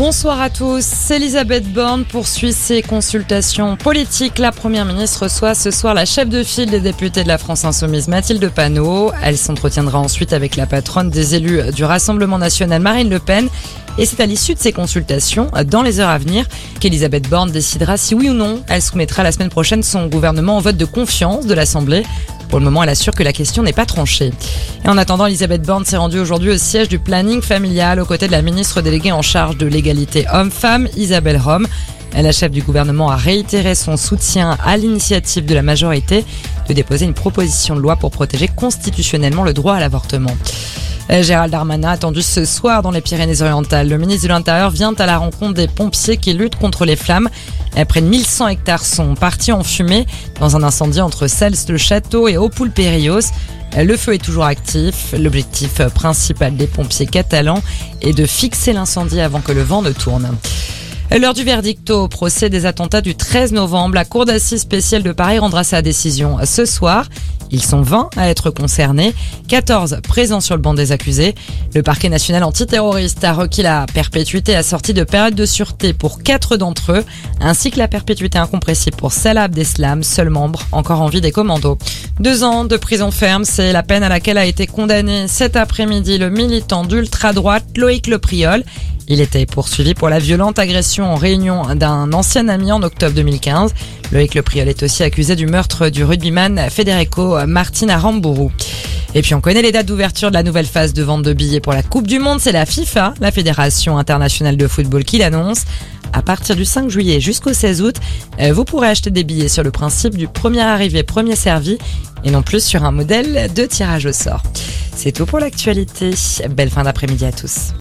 Bonsoir à tous. Elisabeth Borne poursuit ses consultations politiques. La première ministre reçoit ce soir la chef de file des députés de la France Insoumise, Mathilde Panot. Elle s'entretiendra ensuite avec la patronne des élus du Rassemblement national, Marine Le Pen. Et c'est à l'issue de ces consultations, dans les heures à venir, qu'Elisabeth Borne décidera si oui ou non elle soumettra la semaine prochaine son gouvernement au vote de confiance de l'Assemblée. Pour le moment, elle assure que la question n'est pas tranchée. Et en attendant, Elisabeth Borne s'est rendue aujourd'hui au siège du planning familial aux côtés de la ministre déléguée en charge de l'égalité homme-femme, Isabelle Rome. La chef du gouvernement a réitéré son soutien à l'initiative de la majorité de déposer une proposition de loi pour protéger constitutionnellement le droit à l'avortement. Euh, Gérald Darmanin attendu ce soir dans les Pyrénées-Orientales. Le ministre de l'Intérieur vient à la rencontre des pompiers qui luttent contre les flammes. Près de 1100 hectares sont partis en fumée dans un incendie entre Cels-le-Château et Opoul-Périos. Euh, le feu est toujours actif. L'objectif principal des pompiers catalans est de fixer l'incendie avant que le vent ne tourne. L'heure du verdict au procès des attentats du 13 novembre, la Cour d'assises spéciale de Paris rendra sa décision ce soir. Ils sont 20 à être concernés, 14 présents sur le banc des accusés. Le parquet national antiterroriste a requis la perpétuité assortie de période de sûreté pour 4 d'entre eux, ainsi que la perpétuité incompressible pour Salah Abdeslam, seul membre encore en vie des commandos. Deux ans de prison ferme, c'est la peine à laquelle a été condamné cet après-midi le militant d'ultra-droite Loïc Lepriol. Il était poursuivi pour la violente agression en réunion d'un ancien ami en octobre 2015. Loïc Lepriol est aussi accusé du meurtre du rugbyman Federico Martin Aramburu. Et puis on connaît les dates d'ouverture de la nouvelle phase de vente de billets pour la Coupe du Monde. C'est la FIFA, la Fédération internationale de football, qui l'annonce. À partir du 5 juillet jusqu'au 16 août, euh, vous pourrez acheter des billets sur le principe du premier arrivé, premier servi et non plus sur un modèle de tirage au sort. C'est tout pour l'actualité. Belle fin d'après-midi à tous.